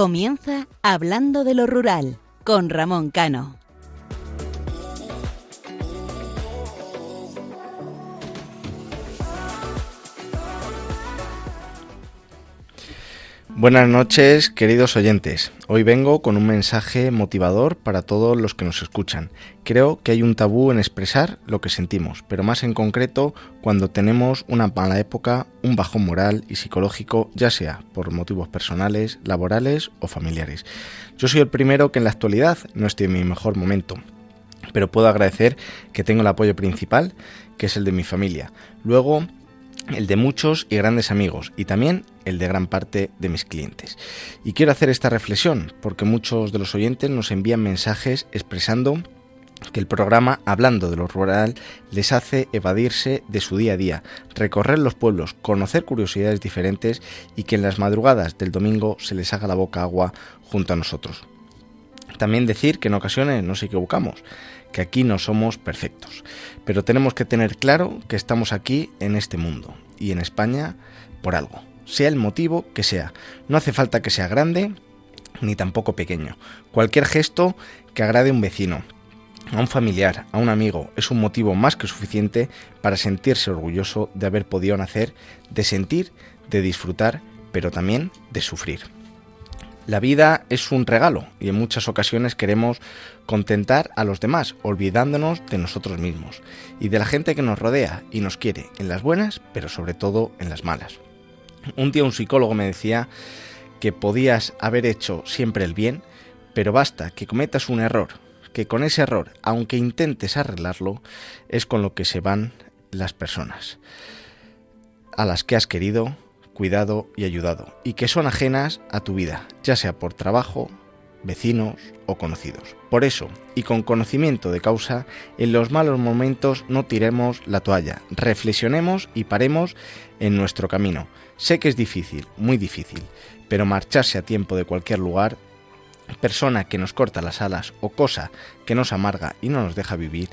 Comienza Hablando de lo Rural con Ramón Cano. Buenas noches, queridos oyentes. Hoy vengo con un mensaje motivador para todos los que nos escuchan. Creo que hay un tabú en expresar lo que sentimos, pero más en concreto cuando tenemos una mala época, un bajón moral y psicológico, ya sea por motivos personales, laborales o familiares. Yo soy el primero que en la actualidad no estoy en mi mejor momento, pero puedo agradecer que tengo el apoyo principal, que es el de mi familia. Luego, el de muchos y grandes amigos y también el de gran parte de mis clientes. Y quiero hacer esta reflexión porque muchos de los oyentes nos envían mensajes expresando que el programa Hablando de lo Rural les hace evadirse de su día a día, recorrer los pueblos, conocer curiosidades diferentes y que en las madrugadas del domingo se les haga la boca agua junto a nosotros. También decir que en ocasiones nos equivocamos, que aquí no somos perfectos, pero tenemos que tener claro que estamos aquí en este mundo y en España por algo, sea el motivo que sea. No hace falta que sea grande ni tampoco pequeño. Cualquier gesto que agrade a un vecino, a un familiar, a un amigo, es un motivo más que suficiente para sentirse orgulloso de haber podido nacer, de sentir, de disfrutar, pero también de sufrir. La vida es un regalo y en muchas ocasiones queremos contentar a los demás, olvidándonos de nosotros mismos y de la gente que nos rodea y nos quiere, en las buenas, pero sobre todo en las malas. Un día un psicólogo me decía que podías haber hecho siempre el bien, pero basta que cometas un error, que con ese error, aunque intentes arreglarlo, es con lo que se van las personas a las que has querido, cuidado y ayudado, y que son ajenas a tu vida, ya sea por trabajo, vecinos o conocidos. Por eso, y con conocimiento de causa, en los malos momentos no tiremos la toalla, reflexionemos y paremos en nuestro camino. Sé que es difícil, muy difícil, pero marcharse a tiempo de cualquier lugar, persona que nos corta las alas o cosa que nos amarga y no nos deja vivir,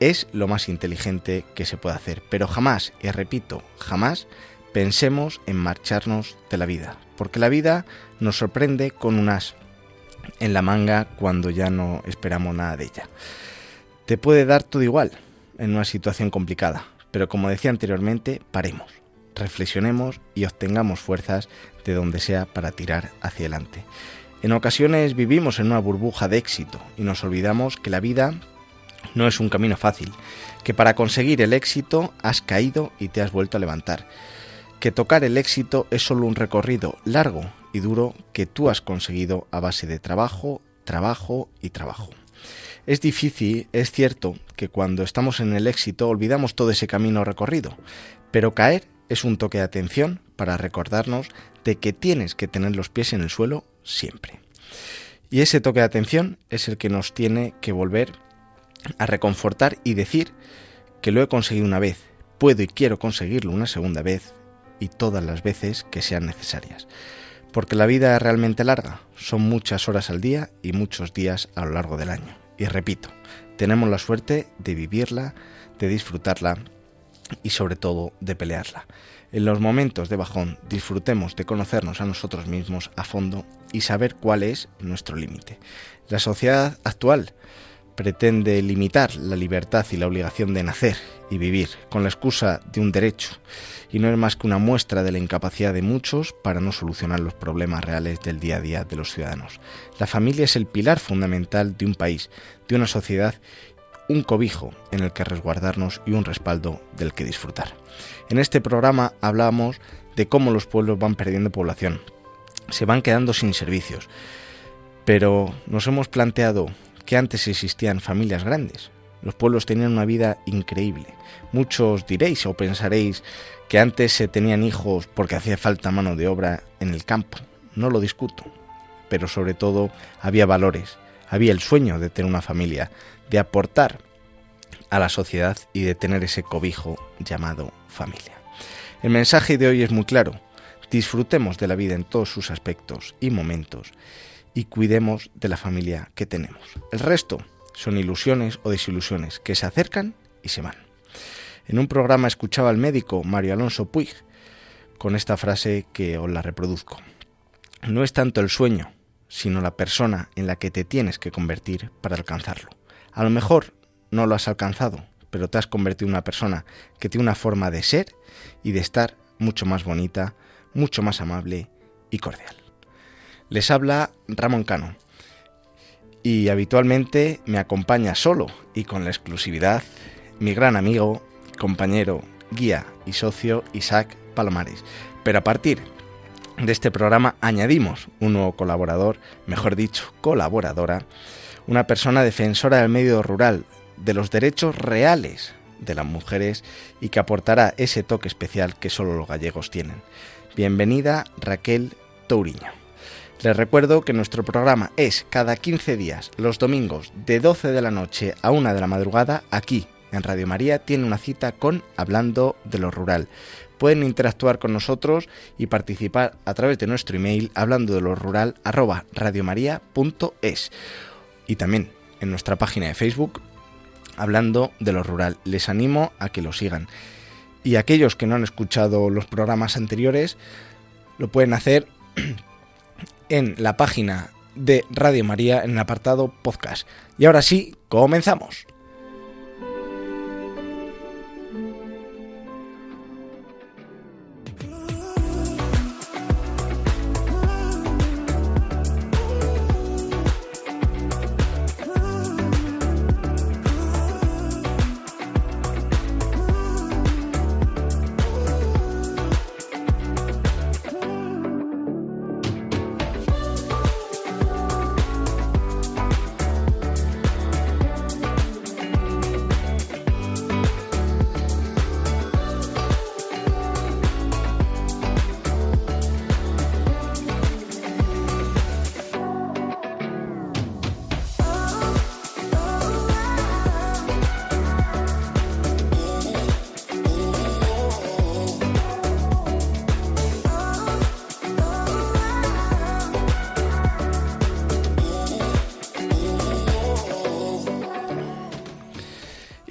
es lo más inteligente que se puede hacer. Pero jamás, y repito, jamás pensemos en marcharnos de la vida, porque la vida nos sorprende con un as en la manga cuando ya no esperamos nada de ella. Te puede dar todo igual en una situación complicada, pero como decía anteriormente, paremos, reflexionemos y obtengamos fuerzas de donde sea para tirar hacia adelante. En ocasiones vivimos en una burbuja de éxito y nos olvidamos que la vida no es un camino fácil, que para conseguir el éxito has caído y te has vuelto a levantar que tocar el éxito es solo un recorrido largo y duro que tú has conseguido a base de trabajo, trabajo y trabajo. Es difícil, es cierto, que cuando estamos en el éxito olvidamos todo ese camino recorrido, pero caer es un toque de atención para recordarnos de que tienes que tener los pies en el suelo siempre. Y ese toque de atención es el que nos tiene que volver a reconfortar y decir que lo he conseguido una vez, puedo y quiero conseguirlo una segunda vez y todas las veces que sean necesarias. Porque la vida es realmente larga, son muchas horas al día y muchos días a lo largo del año. Y repito, tenemos la suerte de vivirla, de disfrutarla y sobre todo de pelearla. En los momentos de bajón disfrutemos de conocernos a nosotros mismos a fondo y saber cuál es nuestro límite. La sociedad actual pretende limitar la libertad y la obligación de nacer y vivir con la excusa de un derecho y no es más que una muestra de la incapacidad de muchos para no solucionar los problemas reales del día a día de los ciudadanos. La familia es el pilar fundamental de un país, de una sociedad, un cobijo en el que resguardarnos y un respaldo del que disfrutar. En este programa hablamos de cómo los pueblos van perdiendo población, se van quedando sin servicios, pero nos hemos planteado que antes existían familias grandes. Los pueblos tenían una vida increíble. Muchos diréis o pensaréis que antes se tenían hijos porque hacía falta mano de obra en el campo. No lo discuto. Pero sobre todo había valores, había el sueño de tener una familia, de aportar a la sociedad y de tener ese cobijo llamado familia. El mensaje de hoy es muy claro. Disfrutemos de la vida en todos sus aspectos y momentos y cuidemos de la familia que tenemos. El resto son ilusiones o desilusiones que se acercan y se van. En un programa escuchaba al médico Mario Alonso Puig con esta frase que os la reproduzco. no es tanto el sueño, sino la persona en la que te tienes que convertir para alcanzarlo. A lo mejor no lo has alcanzado, pero te has convertido en una persona que tiene una forma de ser y de estar mucho más bonita, mucho más amable y cordial. Les habla Ramón Cano y habitualmente me acompaña solo y con la exclusividad mi gran amigo, compañero, guía y socio Isaac Palomares. Pero a partir de este programa añadimos un nuevo colaborador, mejor dicho, colaboradora, una persona defensora del medio rural, de los derechos reales de las mujeres y que aportará ese toque especial que solo los gallegos tienen. Bienvenida Raquel Touriño. Les recuerdo que nuestro programa es cada 15 días, los domingos, de 12 de la noche a 1 de la madrugada, aquí en Radio María tiene una cita con Hablando de lo Rural. Pueden interactuar con nosotros y participar a través de nuestro email hablando de lo rural arroba y también en nuestra página de Facebook hablando de lo rural. Les animo a que lo sigan. Y aquellos que no han escuchado los programas anteriores lo pueden hacer en la página de Radio María en el apartado podcast. Y ahora sí, comenzamos.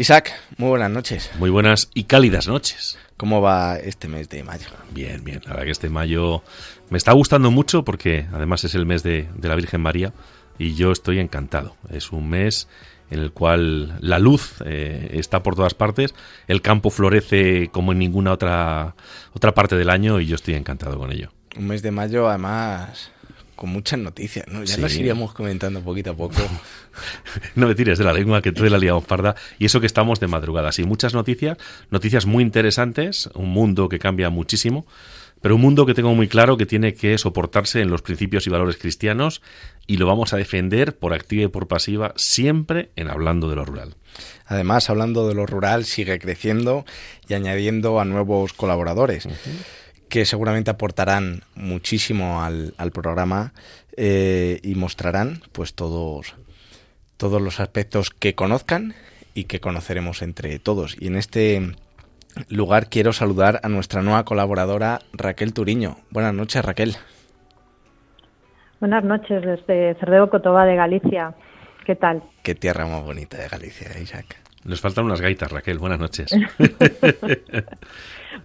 Isaac, muy buenas noches. Muy buenas y cálidas noches. ¿Cómo va este mes de mayo? Bien, bien. La verdad que este mayo me está gustando mucho porque además es el mes de, la Virgen María y yo estoy encantado. Es un mes en el cual la luz eh, está por todas partes, el campo florece como en ninguna otra, otra parte del año y yo estoy encantado con ello. Un mes de mayo además con muchas noticias, ¿no? Ya nos iríamos comentando poquito a poco. no me tires de la lengua que tú la liamos parda. Y eso que estamos de madrugada. Sí, muchas noticias, noticias muy interesantes, un mundo que cambia muchísimo, pero un mundo que tengo muy claro que tiene que soportarse en los principios y valores cristianos y lo vamos a defender por activa y por pasiva, siempre en hablando de lo rural. Además, hablando de lo rural, sigue creciendo y añadiendo a nuevos colaboradores que seguramente aportarán muchísimo al, programa eh, y mostrarán pues todos, todos los aspectos que conozcan y que conoceremos entre todos. Y en este lugar quiero saludar a nuestra nueva colaboradora Raquel Turiño. Buenas noches, Raquel. Buenas noches desde Cerdeo Cotoba de Galicia. ¿Qué tal? Qué tierra más bonita de Galicia, Isaac. Nos faltan unas gaitas, Raquel. Buenas noches.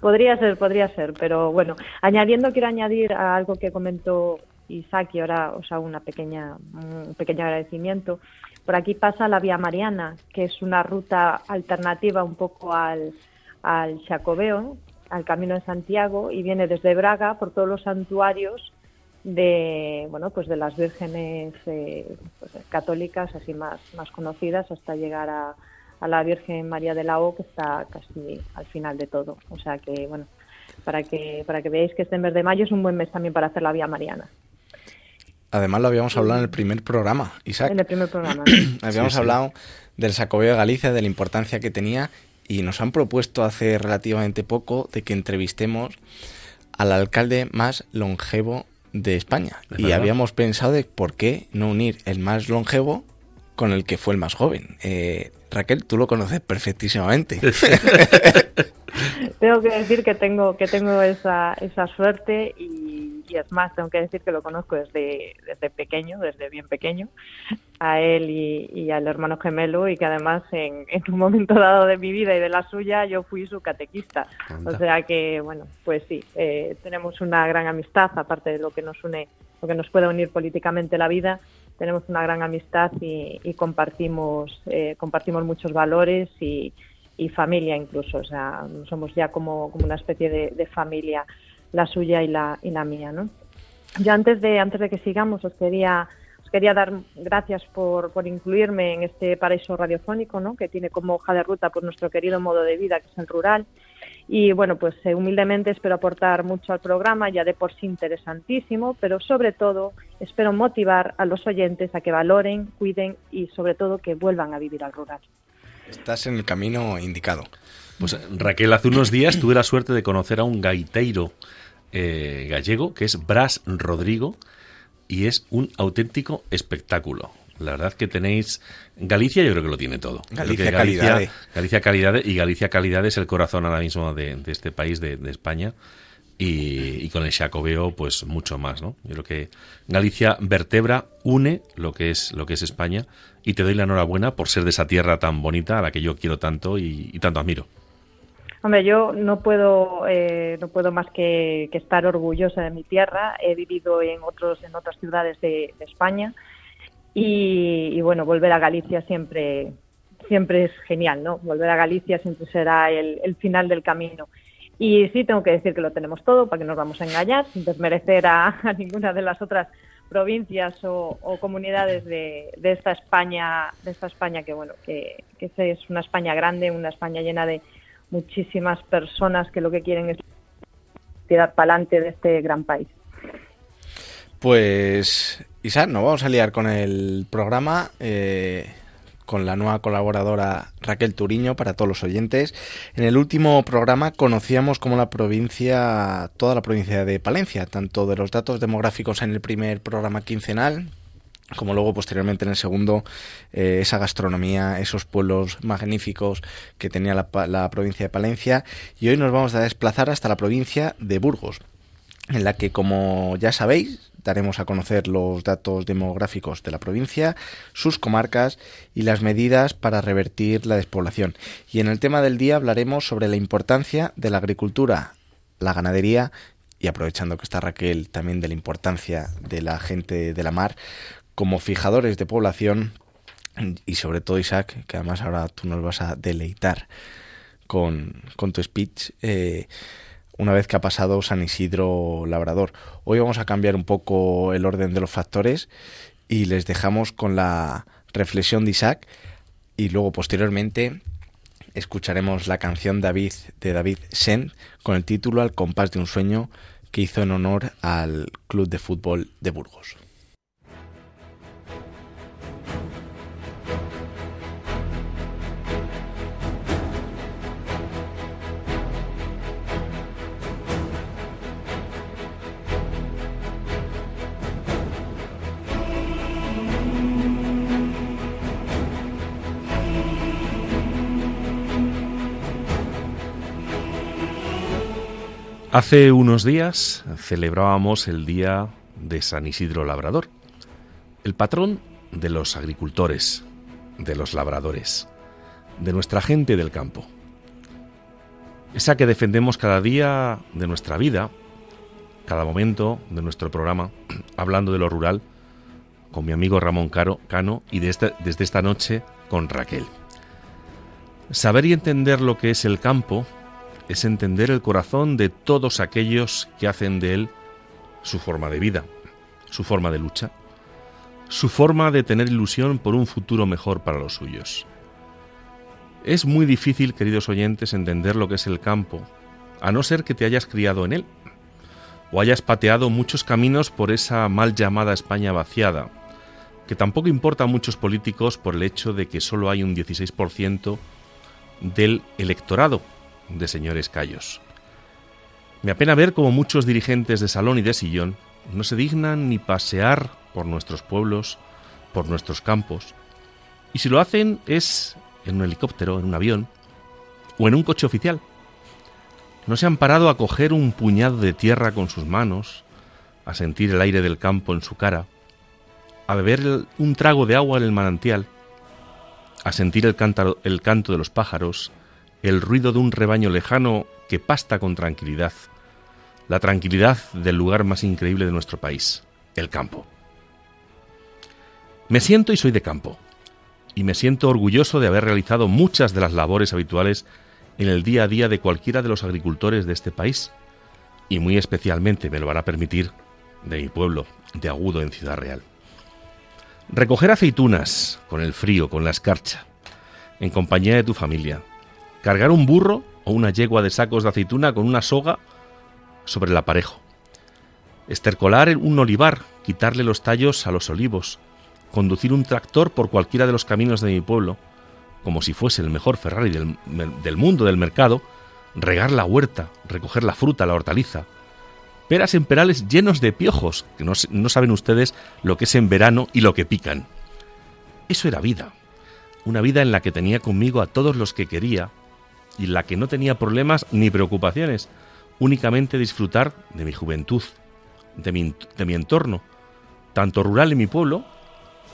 podría ser, podría ser, pero bueno, añadiendo, quiero añadir a algo que comentó Isaac y ahora os hago una pequeña, un pequeño agradecimiento. Por aquí pasa la Vía Mariana, que es una ruta alternativa un poco al, al Chacobeo, al Camino de Santiago, y viene desde Braga por todos los santuarios de bueno pues de las vírgenes eh, pues, católicas así más más conocidas hasta llegar a, a la Virgen María de la O, que está casi al final de todo. O sea que, bueno, para que, para que veáis que este mes de mayo es un buen mes también para hacer la Vía Mariana. Además lo habíamos hablado en el primer programa, Isaac. En el primer programa. habíamos hablado del Sacobeo de Galicia, de la importancia que tenía y nos han propuesto hace relativamente poco de que entrevistemos al alcalde más longevo de España. y habíamos pensado de por qué no unir el más longevo con el que fue el más joven. Eh, Raquel, tú lo conoces perfectísimamente. tengo que decir que tengo que tengo esa, esa suerte y, es más, tengo que decir que lo conozco desde, desde pequeño, desde bien pequeño, a él y, al hermano gemelo y que además en, un momento dado de mi vida y de la suya yo fui su catequista. O sea que, bueno, pues sí, eh, tenemos una gran amistad, aparte de lo que nos une lo que nos pueda unir políticamente la vida, tenemos una gran amistad y, compartimos, eh, compartimos muchos valores y, familia incluso, o sea, somos ya como, una especie de, familia, la suya y la, y la mía, ¿no? Yo antes de, antes de que sigamos os quería quería dar gracias por, por, incluirme en este paraíso radiofónico, ¿no? que tiene como hoja de ruta pues, nuestro querido modo de vida, que es el rural. Y bueno, pues eh, humildemente espero aportar mucho al programa, ya de por sí interesantísimo, pero sobre todo espero motivar a los oyentes a que valoren, cuiden y sobre todo que vuelvan a vivir al rural. Estás en el camino indicado. Pues Raquel, hace unos días tuve la suerte de conocer a un gaiteiro eh, gallego que es Bras Rodrigo y es un auténtico espectáculo. La verdad que tenéis Galicia, yo creo que lo tiene todo. Galicia, calidad. Galicia calidad y Galicia calidad es el corazón ahora mismo de, este país, de, España. Y, con el Xacobeo, pues mucho más, ¿no? Yo creo que Galicia vertebra, une lo que es lo que es España y te doy la enhorabuena por ser de esa tierra tan bonita a la que yo quiero tanto y tanto admiro. Hombre, yo no puedo, eh, no puedo más que, estar orgullosa de mi tierra. He vivido en otros, en otras ciudades de, España y, bueno, volver a Galicia siempre, siempre es genial, ¿no? Volver a Galicia siempre será el, final del camino. Y sí, tengo que decir que lo tenemos todo, para que nos vamos a engañar, sin desmerecer a, ninguna de las otras provincias o, comunidades de, esta España, de esta España que bueno, que es una España grande, una España llena de, muchísimas personas que lo que quieren es tirar para adelante de este gran país. Pues, Isa, nos vamos a liar con el programa. Eh, con la nueva colaboradora Raquel Turiño para todos los oyentes. En el último programa conocíamos como la provincia, toda la provincia de Palencia, tanto de los datos demográficos en el primer programa quincenal como luego posteriormente en el segundo, eh, esa gastronomía, esos pueblos magníficos que tenía la, provincia de Palencia. Y hoy nos vamos a desplazar hasta la provincia de Burgos, en la que, como ya sabéis, daremos a conocer los datos demográficos de la provincia, sus comarcas y las medidas para revertir la despoblación. Y en el tema del día hablaremos sobre la importancia de la agricultura, la ganadería y aprovechando que está Raquel también de la importancia de la gente de la mar, como fijadores de población y sobre todo Isaac, que además ahora tú nos vas a deleitar con, tu speech, eh, una vez que ha pasado San Isidro Labrador. Hoy vamos a cambiar un poco el orden de los factores y les dejamos con la reflexión de Isaac y luego posteriormente escucharemos la canción David de David Sen con el título Al compás de un sueño que hizo en honor al Club de Fútbol de Burgos. Hace unos días celebrábamos el Día de San Isidro Labrador, el patrón de los agricultores, de los labradores, de nuestra gente del campo. Esa que defendemos cada día de nuestra vida, cada momento de nuestro programa, hablando de lo rural, con mi amigo Ramón Caro, Cano y desde, desde esta noche con Raquel. Saber y entender lo que es el campo es entender el corazón de todos aquellos que hacen de él su forma de vida, su forma de lucha, su forma de tener ilusión por un futuro mejor para los suyos. Es muy difícil, queridos oyentes, entender lo que es el campo, a no ser que te hayas criado en él, o hayas pateado muchos caminos por esa mal llamada España vaciada, que tampoco importa a muchos políticos por el hecho de que solo hay un 16% del electorado de señores callos. Me apena ver cómo muchos dirigentes de salón y de sillón no se dignan ni pasear por nuestros pueblos, por nuestros campos, y si lo hacen es en un helicóptero, en un avión o en un coche oficial. No se han parado a coger un puñado de tierra con sus manos, a sentir el aire del campo en su cara, a beber un trago de agua en el manantial, a sentir el, el canto de los pájaros, el ruido de un rebaño lejano que pasta con tranquilidad, la tranquilidad del lugar más increíble de nuestro país, el campo. Me siento y soy de campo, y me siento orgulloso de haber realizado muchas de las labores habituales en el día a día de cualquiera de los agricultores de este país, y muy especialmente me lo a permitir de mi pueblo, de Agudo en Ciudad Real. Recoger aceitunas con el frío, con la escarcha, en compañía de tu familia. Cargar un burro o una yegua de sacos de aceituna con una soga sobre el aparejo. Estercolar un olivar, quitarle los tallos a los olivos. Conducir un tractor por cualquiera de los caminos de mi pueblo, como si fuese el mejor Ferrari del, del mundo del mercado. Regar la huerta, recoger la fruta, la hortaliza, peras en perales llenos de piojos, que no, saben ustedes lo que es en verano y lo que pican. Eso era vida, una vida en la que tenía conmigo a todos los que quería y la que no tenía problemas ni preocupaciones, únicamente disfrutar de mi juventud, de mi, de mi entorno, tanto rural en mi pueblo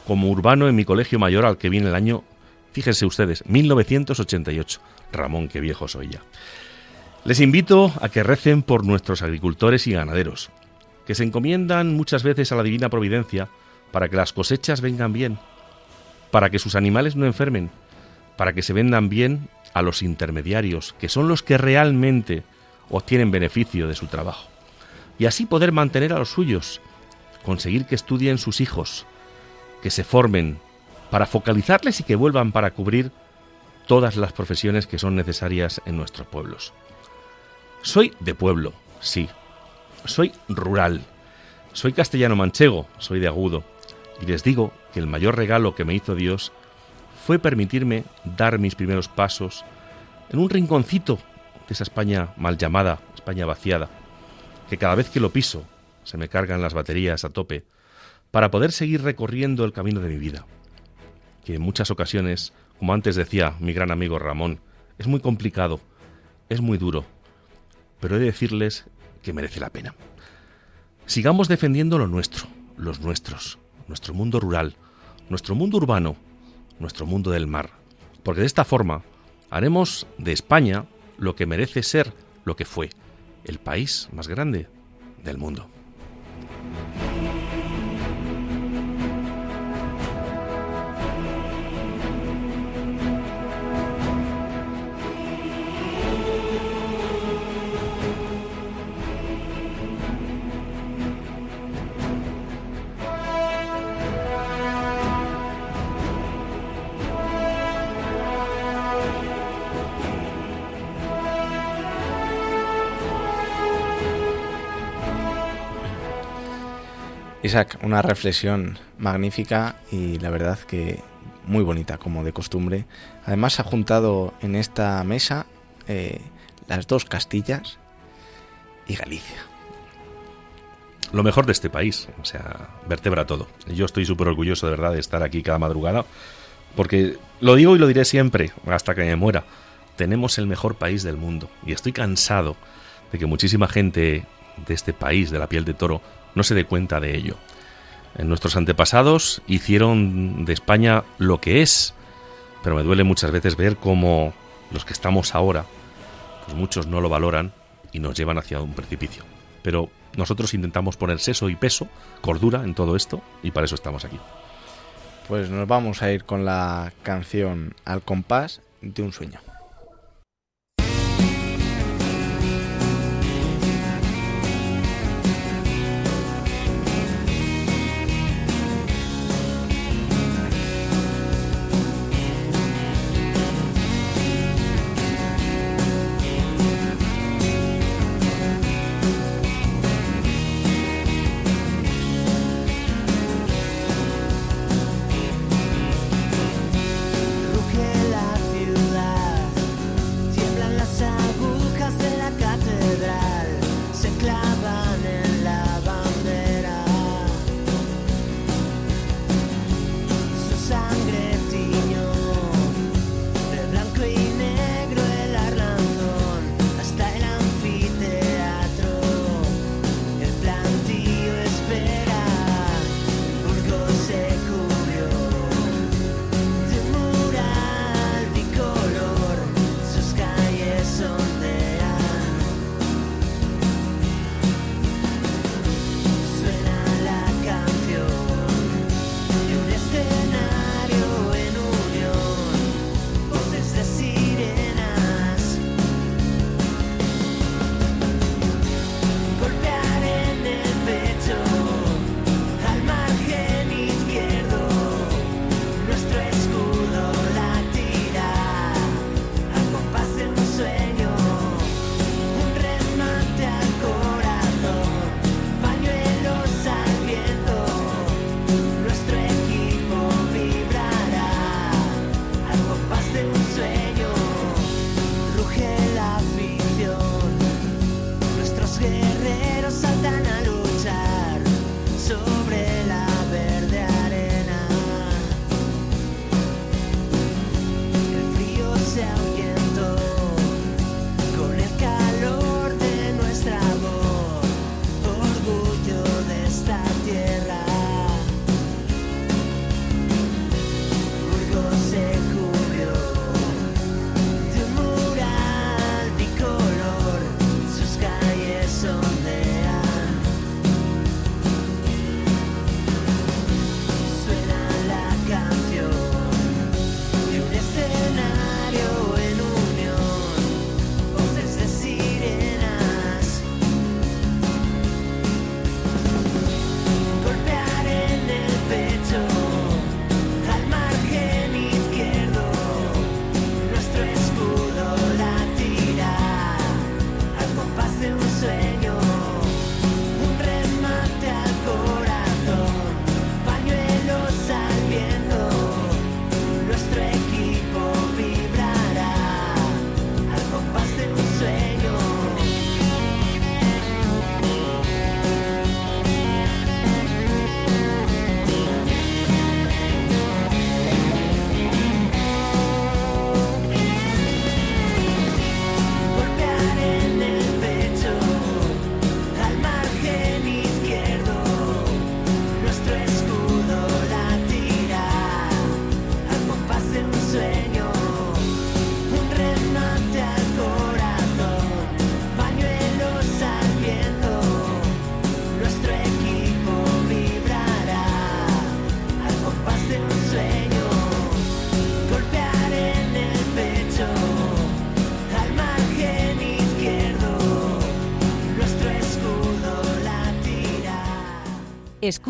como urbano en mi colegio mayor al que viene el año, fíjense ustedes, 1988. Ramón, qué viejo soy ya. Les invito a que recen por nuestros agricultores y ganaderos, que se encomiendan muchas veces a la divina providencia para que las cosechas vengan bien, para que sus animales no enfermen, para que se vendan bien a los intermediarios, que son los que realmente obtienen beneficio de su trabajo, y así poder mantener a los suyos, conseguir que estudien sus hijos, que se formen, para focalizarles y que vuelvan para cubrir todas las profesiones que son necesarias en nuestros pueblos. Soy de pueblo, sí. Soy rural. Soy castellano manchego, soy de agudo. Y les digo que el mayor regalo que me hizo Dios fue permitirme dar mis primeros pasos en un rinconcito de esa España mal llamada, España vaciada, que cada vez que lo piso se me cargan las baterías a tope, para poder seguir recorriendo el camino de mi vida, que en muchas ocasiones, como antes decía mi gran amigo Ramón, es muy complicado, es muy duro, pero he de decirles que merece la pena. Sigamos defendiendo lo nuestro, los nuestros, nuestro mundo rural, nuestro mundo urbano, nuestro mundo del mar, porque de esta forma haremos de España lo que merece ser lo que fue, el país más grande del mundo. Isaac, una reflexión magnífica y la verdad que muy bonita, como de costumbre. Además, ha juntado en esta mesa eh, las dos Castillas y Galicia. Lo mejor de este país, o sea, vertebra todo. Yo estoy súper orgulloso de verdad de estar aquí cada madrugada, porque lo digo y lo diré siempre, hasta que me muera. Tenemos el mejor país del mundo y estoy cansado de que muchísima gente de este país, de la piel de toro, no se dé cuenta de ello. nuestros antepasados hicieron de España lo que es, pero me duele muchas veces ver cómo los que estamos ahora, pues muchos no lo valoran y nos llevan hacia un precipicio. Pero nosotros intentamos poner seso y peso, cordura en todo esto y para eso estamos aquí. Pues nos vamos a ir con la canción Al compás de un sueño.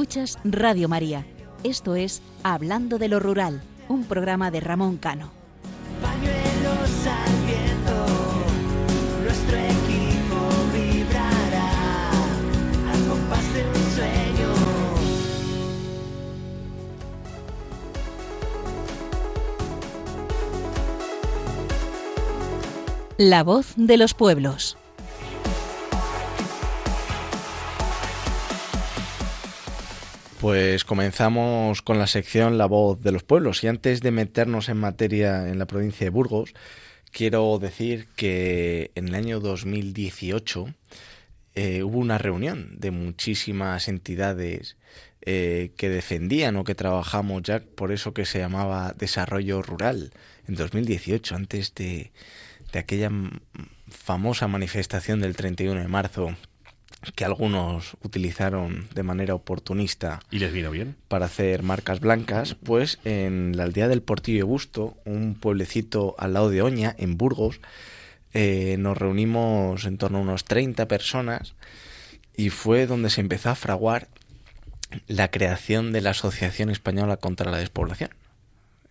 Escuchas Radio María. Esto es Hablando de lo Rural, un programa de Ramón Cano. Pañuelos al viento, nuestro equipo vibrará al compás de un sueño. La voz de los pueblos. Pues comenzamos con la sección La voz de los pueblos. Y antes de meternos en materia en la provincia de Burgos, quiero decir que en el año 2018 eh, hubo una reunión de muchísimas entidades eh, que defendían o que trabajamos ya por eso que se llamaba desarrollo rural en 2018, antes de, de aquella famosa manifestación del 31 de marzo que algunos utilizaron de manera oportunista ¿Y les vino bien? para hacer marcas blancas, pues en la aldea del Portillo de Busto, un pueblecito al lado de Oña, en Burgos, eh, nos reunimos en torno a unos 30 personas y fue donde se empezó a fraguar la creación de la Asociación Española contra la Despoblación.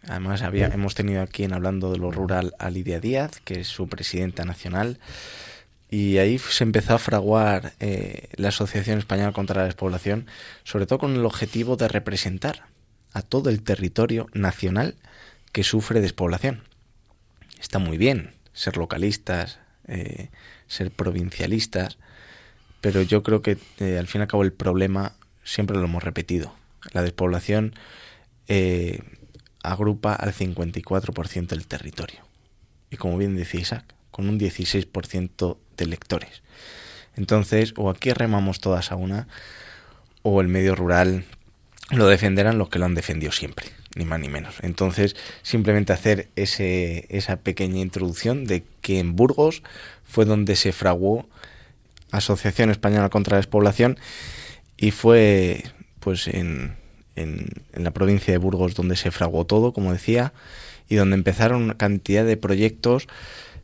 Además, había, hemos tenido aquí en Hablando de lo Rural a Lidia Díaz, que es su presidenta nacional, y ahí se empezó a fraguar eh, la Asociación Española contra la Despoblación, sobre todo con el objetivo de representar a todo el territorio nacional que sufre despoblación. Está muy bien ser localistas, eh, ser provincialistas, pero yo creo que eh, al fin y al cabo el problema siempre lo hemos repetido. La despoblación eh, agrupa al 54% del territorio. Y como bien dice Isaac, con un 16% de lectores. Entonces, o aquí remamos todas a una, o el medio rural lo defenderán los que lo han defendido siempre, ni más ni menos. Entonces, simplemente hacer ese, esa pequeña introducción de que en Burgos fue donde se fraguó Asociación Española contra la Despoblación y fue pues en, en, en la provincia de Burgos donde se fraguó todo, como decía, y donde empezaron una cantidad de proyectos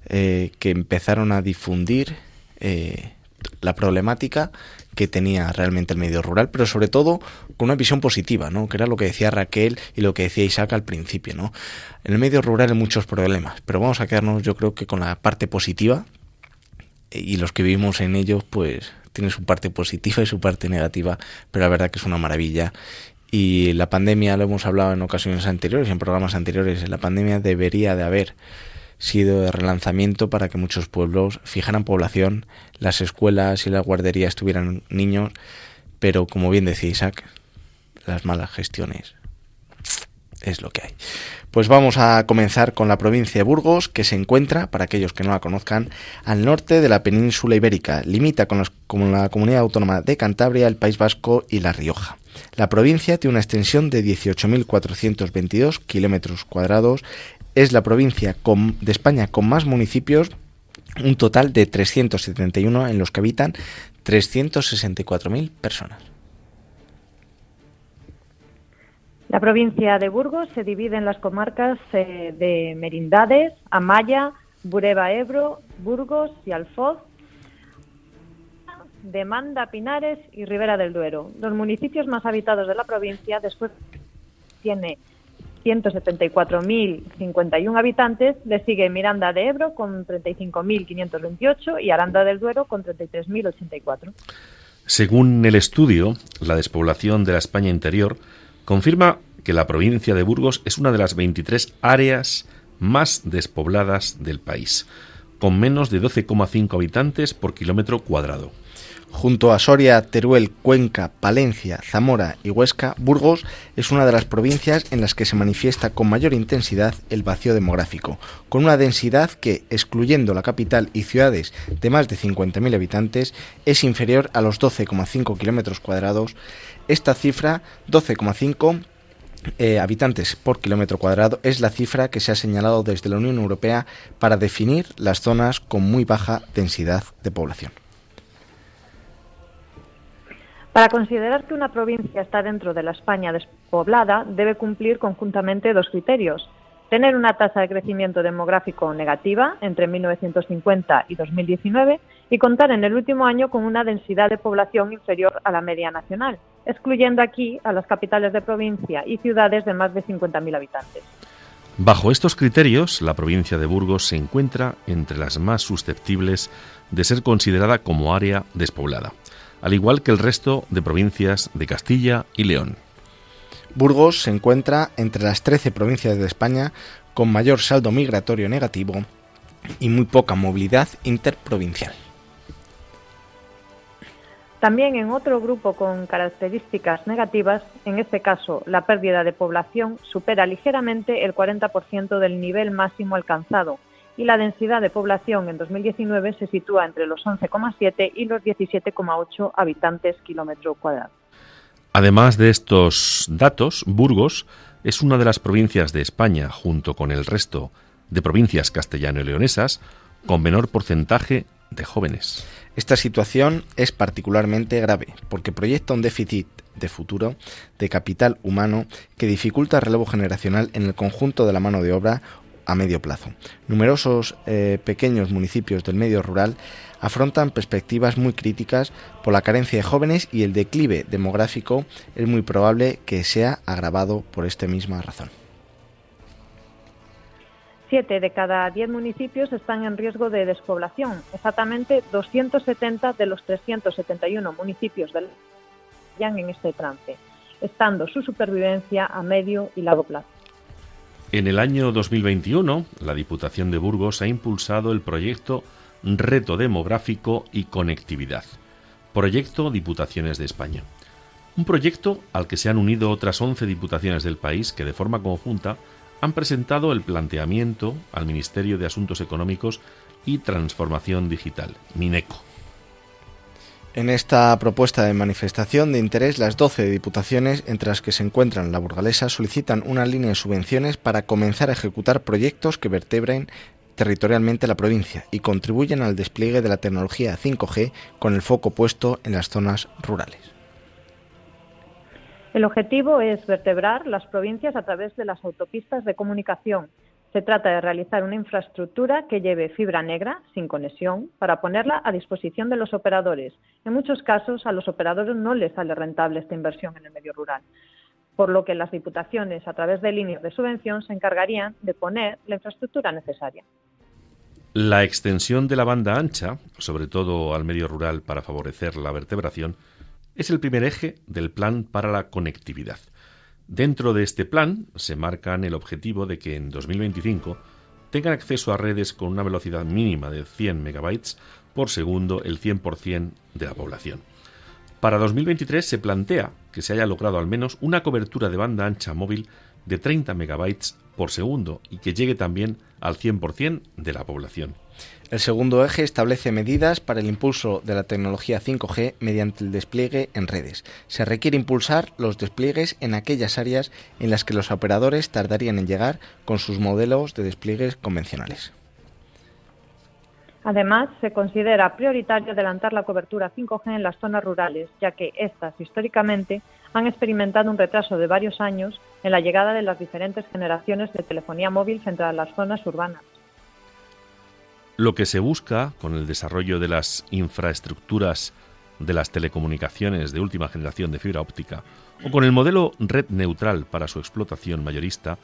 eh, que empezaron a difundir eh, la problemática que tenía realmente el medio rural, pero sobre todo con una visión positiva, ¿no? Que era lo que decía Raquel y lo que decía Isaac al principio, ¿no? En el medio rural hay muchos problemas, pero vamos a quedarnos, yo creo que con la parte positiva y los que vivimos en ellos, pues tiene su parte positiva y su parte negativa, pero la verdad que es una maravilla. Y la pandemia, lo hemos hablado en ocasiones anteriores, en programas anteriores, la pandemia debería de haber sido de relanzamiento para que muchos pueblos fijaran población, las escuelas y las guarderías tuvieran niños, pero como bien decía Isaac, las malas gestiones es lo que hay. Pues vamos a comenzar con la provincia de Burgos, que se encuentra, para aquellos que no la conozcan, al norte de la península ibérica. Limita con, con la comunidad autónoma de Cantabria, el País Vasco y La Rioja. La provincia tiene una extensión de 18.422 kilómetros cuadrados. Es la provincia de España con más municipios, un total de 371 en los que habitan 364.000 personas. La provincia de Burgos se divide en las comarcas eh, de Merindades, Amaya, Bureba Ebro, Burgos y Alfoz, Demanda, Pinares y Ribera del Duero. Los municipios más habitados de la provincia después tiene 174.051 habitantes, le sigue Miranda de Ebro con 35.528 y Aranda del Duero con 33.084. Según el estudio, la despoblación de la España interior confirma que la provincia de Burgos es una de las 23 áreas más despobladas del país, con menos de 12,5 habitantes por kilómetro cuadrado. Junto a Soria, Teruel, Cuenca, Palencia, Zamora y Huesca, Burgos es una de las provincias en las que se manifiesta con mayor intensidad el vacío demográfico, con una densidad que, excluyendo la capital y ciudades de más de 50.000 habitantes, es inferior a los 12,5 kilómetros cuadrados. Esta cifra, 12,5 eh, habitantes por kilómetro cuadrado, es la cifra que se ha señalado desde la Unión Europea para definir las zonas con muy baja densidad de población. Para considerar que una provincia está dentro de la España despoblada, debe cumplir conjuntamente dos criterios. Tener una tasa de crecimiento demográfico negativa entre 1950 y 2019 y contar en el último año con una densidad de población inferior a la media nacional, excluyendo aquí a las capitales de provincia y ciudades de más de 50.000 habitantes. Bajo estos criterios, la provincia de Burgos se encuentra entre las más susceptibles de ser considerada como área despoblada, al igual que el resto de provincias de Castilla y León. Burgos se encuentra entre las 13 provincias de España con mayor saldo migratorio negativo y muy poca movilidad interprovincial. También en otro grupo con características negativas, en este caso la pérdida de población supera ligeramente el 40% del nivel máximo alcanzado y la densidad de población en 2019 se sitúa entre los 11,7 y los 17,8 habitantes kilómetro cuadrado. Además de estos datos, Burgos es una de las provincias de España, junto con el resto de provincias castellano y leonesas, con menor porcentaje de jóvenes. Esta situación es particularmente grave porque proyecta un déficit de futuro de capital humano que dificulta el relevo generacional en el conjunto de la mano de obra a medio plazo. Numerosos eh, pequeños municipios del medio rural afrontan perspectivas muy críticas por la carencia de jóvenes y el declive demográfico es muy probable que sea agravado por esta misma razón. Siete de cada diez municipios están en riesgo de despoblación. Exactamente 270 de los 371 municipios del ya en este trance, estando su supervivencia a medio y largo plazo. En el año 2021, la Diputación de Burgos ha impulsado el proyecto Reto Demográfico y Conectividad, Proyecto Diputaciones de España. Un proyecto al que se han unido otras 11 diputaciones del país que de forma conjunta han presentado el planteamiento al Ministerio de Asuntos Económicos y Transformación Digital, MINECO. En esta propuesta de manifestación de interés, las 12 diputaciones, entre las que se encuentran la burgalesa, solicitan una línea de subvenciones para comenzar a ejecutar proyectos que vertebren territorialmente la provincia y contribuyen al despliegue de la tecnología 5G con el foco puesto en las zonas rurales. El objetivo es vertebrar las provincias a través de las autopistas de comunicación. Se trata de realizar una infraestructura que lleve fibra negra, sin conexión, para ponerla a disposición de los operadores. En muchos casos, a los operadores no les sale rentable esta inversión en el medio rural, por lo que las diputaciones, a través de líneas de subvención, se encargarían de poner la infraestructura necesaria. La extensión de la banda ancha, sobre todo al medio rural para favorecer la vertebración, es el primer eje del plan para la conectividad. Dentro de este plan se marcan el objetivo de que en 2025 tengan acceso a redes con una velocidad mínima de 100 megabytes por segundo el 100% de la población. Para 2023 se plantea que se haya logrado al menos una cobertura de banda ancha móvil de 30 megabytes por segundo y que llegue también al 100% de la población. El segundo eje establece medidas para el impulso de la tecnología 5G mediante el despliegue en redes. Se requiere impulsar los despliegues en aquellas áreas en las que los operadores tardarían en llegar con sus modelos de despliegues convencionales. Además, se considera prioritario adelantar la cobertura 5G en las zonas rurales, ya que éstas históricamente han experimentado un retraso de varios años en la llegada de las diferentes generaciones de telefonía móvil frente a las zonas urbanas. Lo que se busca con el desarrollo de las infraestructuras de las telecomunicaciones de última generación de fibra óptica o con el modelo red neutral para su explotación mayorista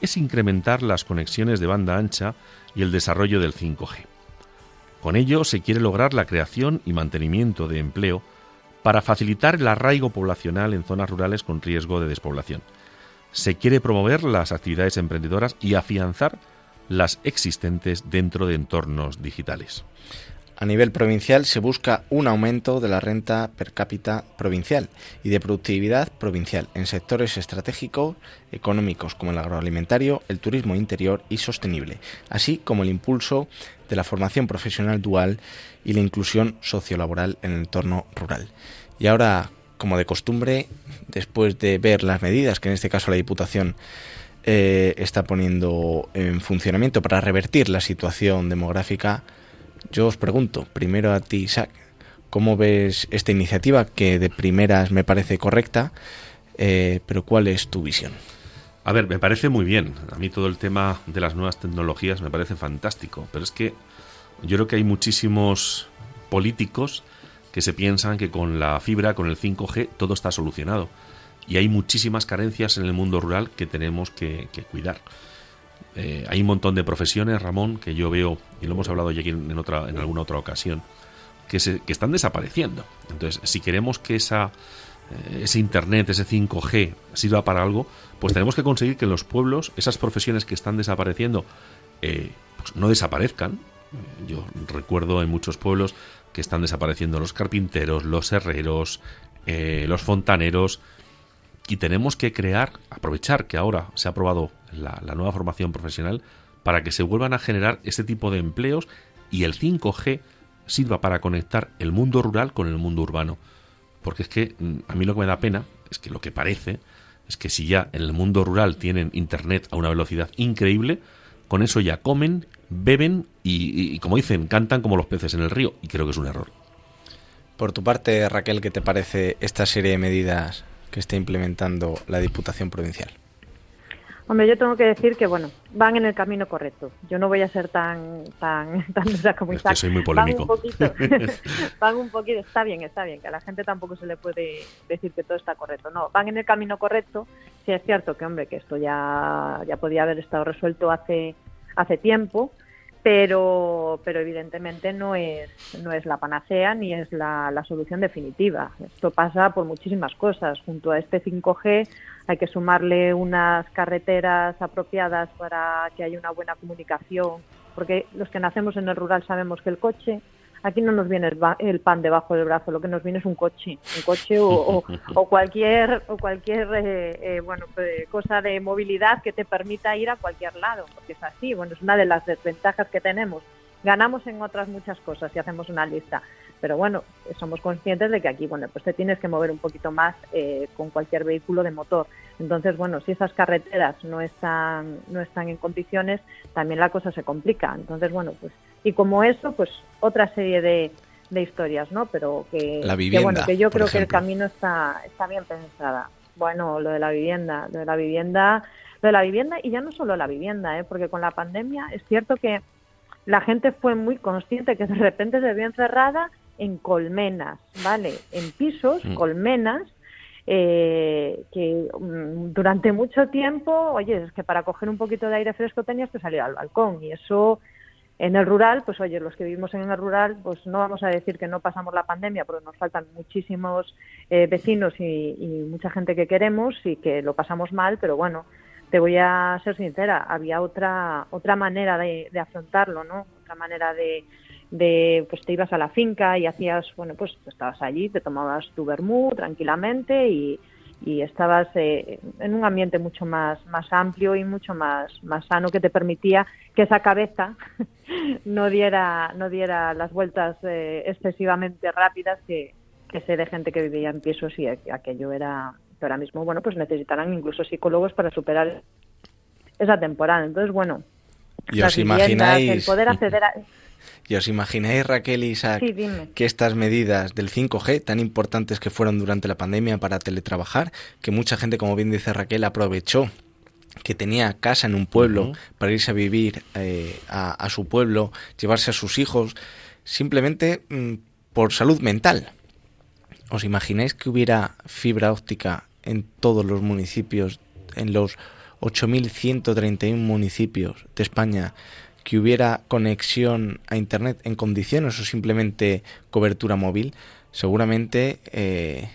es incrementar las conexiones de banda ancha y el desarrollo del 5G. Con ello se quiere lograr la creación y mantenimiento de empleo para facilitar el arraigo poblacional en zonas rurales con riesgo de despoblación. Se quiere promover las actividades emprendedoras y afianzar las existentes dentro de entornos digitales. A nivel provincial se busca un aumento de la renta per cápita provincial y de productividad provincial en sectores estratégicos económicos como el agroalimentario, el turismo interior y sostenible, así como el impulso de la formación profesional dual y la inclusión sociolaboral en el entorno rural. Y ahora, como de costumbre, después de ver las medidas que en este caso la Diputación eh, está poniendo en funcionamiento para revertir la situación demográfica, yo os pregunto, primero a ti, Isaac, ¿cómo ves esta iniciativa que de primeras me parece correcta, eh, pero cuál es tu visión? A ver, me parece muy bien. A mí todo el tema de las nuevas tecnologías me parece fantástico, pero es que yo creo que hay muchísimos políticos que se piensan que con la fibra, con el 5G, todo está solucionado. Y hay muchísimas carencias en el mundo rural que tenemos que, cuidar. Eh, hay un montón de profesiones, Ramón, que yo veo, y lo hemos hablado ya aquí en, otra, en alguna otra ocasión, que, se, que están desapareciendo. Entonces, si queremos que esa, eh, ese Internet, ese 5G sirva para algo, pues tenemos que conseguir que en los pueblos esas profesiones que están desapareciendo eh, pues no desaparezcan. Yo recuerdo en muchos pueblos que están desapareciendo los carpinteros, los herreros, los fontaneros, y tenemos que crear, aprovechar que ahora se ha aprobado la, nueva formación profesional para que se vuelvan a generar este tipo de empleos y el 5G sirva para conectar el mundo rural con el mundo urbano. Porque es que mm, a mí lo que me da pena es que lo que parece es que si ya en el mundo rural tienen internet a una velocidad increíble, con eso ya comen, beben y, y como dicen, cantan como los peces en el río. Y creo que es un error. Por tu parte, Raquel, ¿qué te parece esta serie de medidas que está implementando la Diputación Provincial? Hombre, yo tengo que decir que bueno, van en el camino correcto. Yo no voy a ser tan tan tan dura como Isaac. soy muy polémico. Van un poquito, van un poquito, está bien, está bien, que a la gente tampoco se le puede decir que todo está correcto. No, van en el camino correcto. Sí es cierto que hombre, que esto ya ya podía haber estado resuelto hace hace tiempo, pero pero evidentemente no es no es la panacea ni es la, la solución definitiva. Esto pasa por muchísimas cosas. Junto a este 5G hay que sumarle unas carreteras apropiadas para que haya una buena comunicación, porque los que nacemos en el rural sabemos que el coche, aquí no nos viene el, pan debajo del brazo, lo que nos viene es un coche, un coche o, cualquier o cualquier eh, eh, bueno pues, cosa de movilidad que te permita ir a cualquier lado, porque es así, bueno es una de las desventajas que tenemos. Ganamos en otras muchas cosas si hacemos una lista, pero bueno, somos conscientes de que aquí, bueno, pues te tienes que mover un poquito más eh, con cualquier vehículo de motor. Entonces, bueno, si esas carreteras no están, no están en condiciones, también la cosa se complica. Entonces, bueno, pues, y como eso, pues otra serie de, de historias, ¿no? Pero que, la vivienda, bueno, que yo creo que el camino está, está bien pensada. Bueno, lo de la vivienda, lo de la vivienda, lo de la vivienda y ya no solo la vivienda, ¿eh? porque con la pandemia es cierto que la gente fue muy consciente que de repente se vio encerrada en colmenas, ¿vale? En pisos, mm. colmenas, eh, que mm, durante mucho tiempo, oye, es que para coger un poquito de aire fresco tenías que salir al balcón y eso en el rural, pues oye, los que vivimos en el rural, pues no vamos a decir que no pasamos la pandemia, porque nos faltan muchísimos eh, vecinos y, mucha gente que queremos y que lo pasamos mal, pero bueno, te voy a ser sincera, había otra otra manera de afrontarlo, ¿no? Otra manera de, de pues te ibas a la finca y hacías, bueno, pues estabas allí, te tomabas tu vermú tranquilamente y, y estabas eh, en un ambiente mucho más, más amplio y mucho más, más sano que te permitía que esa cabeza no diera, no diera las vueltas eh, excesivamente rápidas que, que sé de gente que vivía en pisos y aquello era que ahora mismo, bueno, pues necesitarán incluso psicólogos para superar esa temporada. Entonces, bueno, y os imagináis el poder acceder a ¿Y os imagináis, Raquel y Isaac, que estas medidas del 5G, tan importantes que fueron durante la pandemia para teletrabajar, que mucha gente, como bien dice Raquel, aprovechó que tenía casa en un pueblo para irse a vivir eh, a, su pueblo, llevarse a sus hijos, simplemente mm, por salud mental. ¿Os imagináis que hubiera fibra óptica en todos los municipios, en los 8.131 municipios de España? Que hubiera conexión a Internet en condiciones o simplemente cobertura móvil, seguramente eh,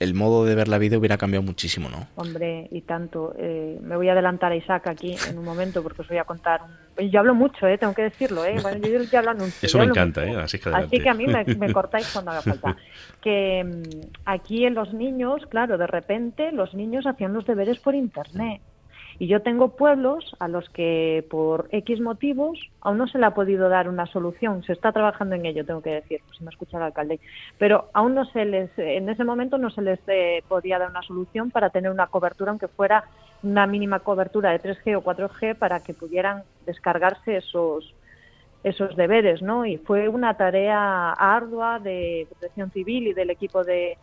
el modo de ver la vida hubiera cambiado muchísimo, ¿no? Hombre, y tanto. Eh, me voy a adelantar a Isaac aquí en un momento porque os voy a contar. Un... Yo hablo mucho, ¿eh? tengo que decirlo. ¿eh? Bueno, yo estoy hablando un... Eso me encanta, ¿eh? Así que, Así que a mí me, me cortáis cuando haga falta. Que mm, aquí en los niños, claro, de repente los niños hacían los deberes por Internet. Y yo tengo pueblos a los que por X motivos aún no se le ha podido dar una solución. Se está trabajando en ello, tengo que decir, si me escucha el alcalde. Pero aún no se les, en ese momento no se les eh, podía dar una solución para tener una cobertura, aunque fuera una mínima cobertura de 3G o 4G, para que pudieran descargarse esos esos deberes, ¿no? Y fue una tarea ardua de protección civil y del equipo de,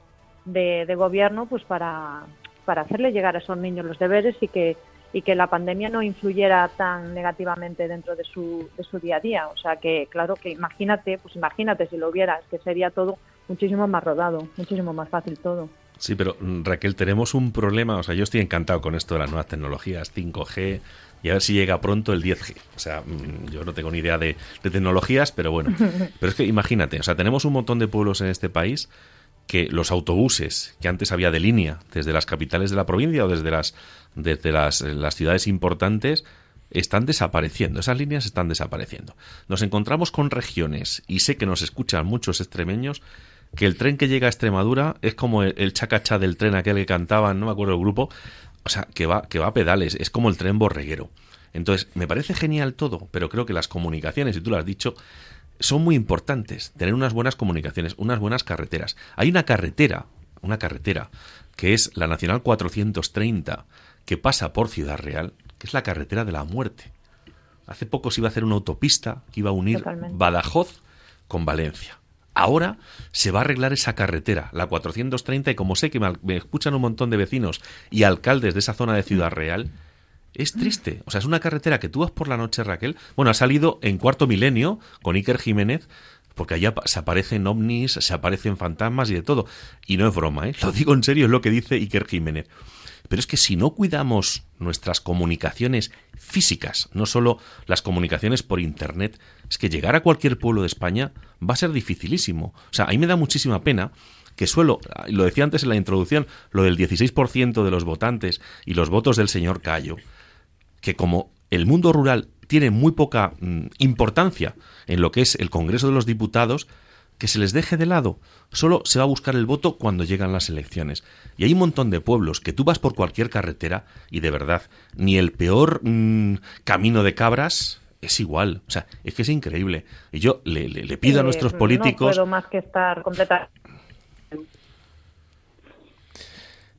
de, de gobierno, pues para, para hacerle llegar a esos niños los deberes y que y que la pandemia no influyera tan negativamente dentro de su, de su día a día. O sea que, claro, que imagínate, pues imagínate si lo hubiera, que sería todo muchísimo más rodado, muchísimo más fácil todo. Sí, pero mm, Raquel, tenemos un problema. O sea, yo estoy encantado con esto de las nuevas tecnologías, 5G, y a ver si llega pronto el 10G. O sea, mm, yo no tengo ni idea de, de tecnologías, pero bueno. Pero es que imagínate, o sea, tenemos un montón de pueblos en este país que los autobuses que antes había de línea desde las capitales de la provincia o desde las desde las, ciudades importantes están desapareciendo, esas líneas están desapareciendo. Nos encontramos con regiones, y sé que nos escuchan muchos extremeños, que el tren que llega a Extremadura es como el, el chacachá del tren aquel que cantaban, no me acuerdo el grupo, o sea, que va, que va a pedales, es como el tren borreguero. Entonces, me parece genial todo, pero creo que las comunicaciones, y tú lo has dicho, son muy importantes. Tener unas buenas comunicaciones, unas buenas carreteras. Hay una carretera, una carretera, que es la Nacional 430, que pasa por Ciudad Real, que es la carretera de la muerte. Hace poco se iba a hacer una autopista que iba a unir Totalmente. Badajoz con Valencia. Ahora se va a arreglar esa carretera, la 430, y como sé que me, escuchan un montón de vecinos y alcaldes de esa zona de Ciudad Real, es triste. O sea, es una carretera que tú vas por la noche, Raquel. Bueno, ha salido en cuarto milenio con Iker Jiménez, porque allá se aparecen ovnis, se aparecen fantasmas y de todo. Y no es broma, ¿eh? Lo digo en serio, es lo que dice Iker Jiménez. Pero es que si no cuidamos nuestras comunicaciones físicas, no solo las comunicaciones por Internet, es que llegar a cualquier pueblo de España va a ser dificilísimo. O sea, a mí me da muchísima pena que suelo, lo decía antes en la introducción, lo del 16% de los votantes y los votos del señor Cayo, que como el mundo rural tiene muy poca mm, importancia en lo que es el Congreso de los Diputados, que se les deje de lado. Solo se va a buscar el voto cuando llegan las elecciones. Y hay un montón de pueblos que tú vas por cualquier carretera y de verdad, ni el peor mm, camino de cabras es igual. O sea, es que es increíble. Y yo le, le- le pido a Eh, nuestros No políticos... puedo más que estar completamente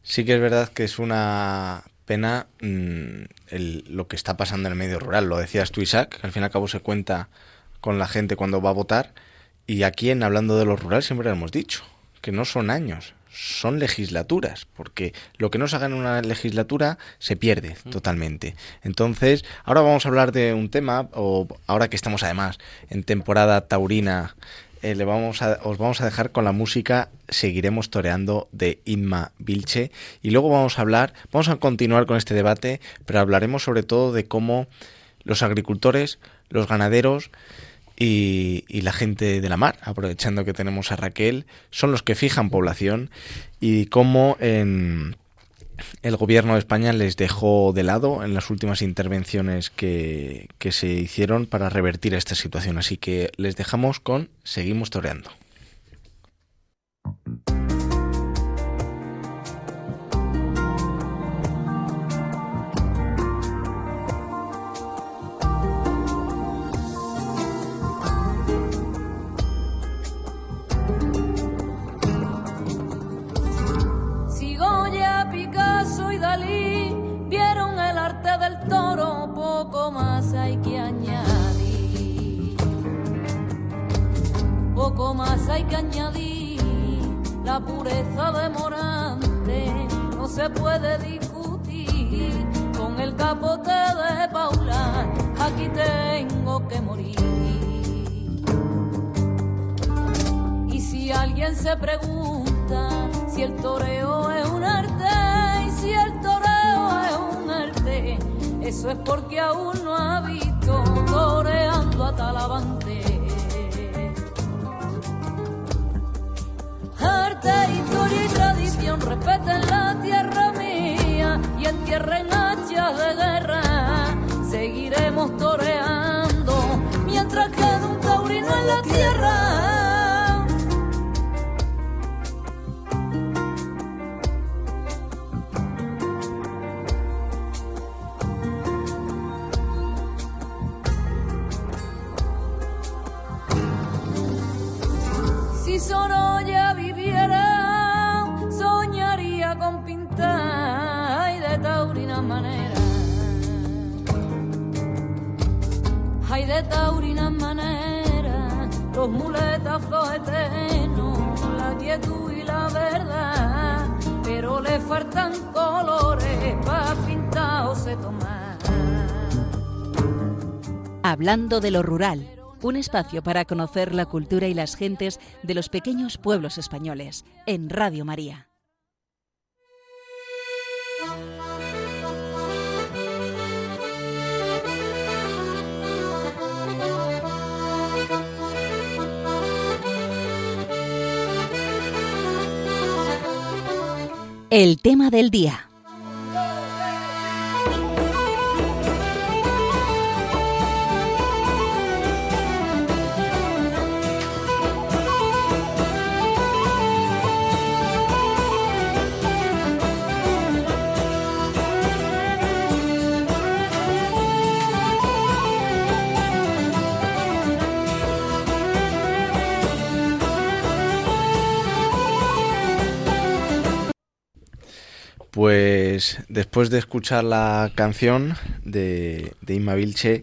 Sí que es verdad que es una pena mm, el- lo que está pasando en el medio rural. Lo decías tú, Isaac, que al fin y al cabo se cuenta con la gente cuando va a votar. Y aquí en Hablando de lo Rural siempre lo hemos dicho, que no son años, son legislaturas, porque lo que no se haga en una legislatura se pierde totalmente. Entonces, ahora vamos a hablar de un tema, o ahora que estamos además en temporada taurina, eh, le vamos a, os vamos a dejar con la música Seguiremos toreando de Inma Vilche y luego vamos a hablar, vamos a continuar con este debate, pero hablaremos sobre todo de cómo los agricultores, los ganaderos y, la gente de la mar, aprovechando que tenemos a Raquel, son los que fijan población y cómo el gobierno de España les dejó de lado en las últimas intervenciones que, que se hicieron para revertir esta situación. Así que les dejamos con Seguimos toreando. Hay que añadir. Poco más hay que añadir. La pureza de Morante no se puede discutir. Con el capote de Paula, aquí tengo que morir. Y si alguien se pregunta si el toreo es un arte y si el toreo eso es porque aún no ha visto toreando a Talavante. Arte, historia y tradición respeten la tierra mía y entierren hachas de guerra. Seguiremos toreando mientras quede un taurino en la tierra. Si Sorolla viviera, soñaría con pintar ay, de taurina manera. Ay, de taurina manera, los muletazos eternos, la quietud y la verdad. Pero le faltan colores para pintar o se tomar. Hablando de lo rural, un espacio para conocer la cultura y las gentes de los pequeños pueblos españoles, en Radio María. El tema del día. Pues después de escuchar la canción de, de Inma Vilche,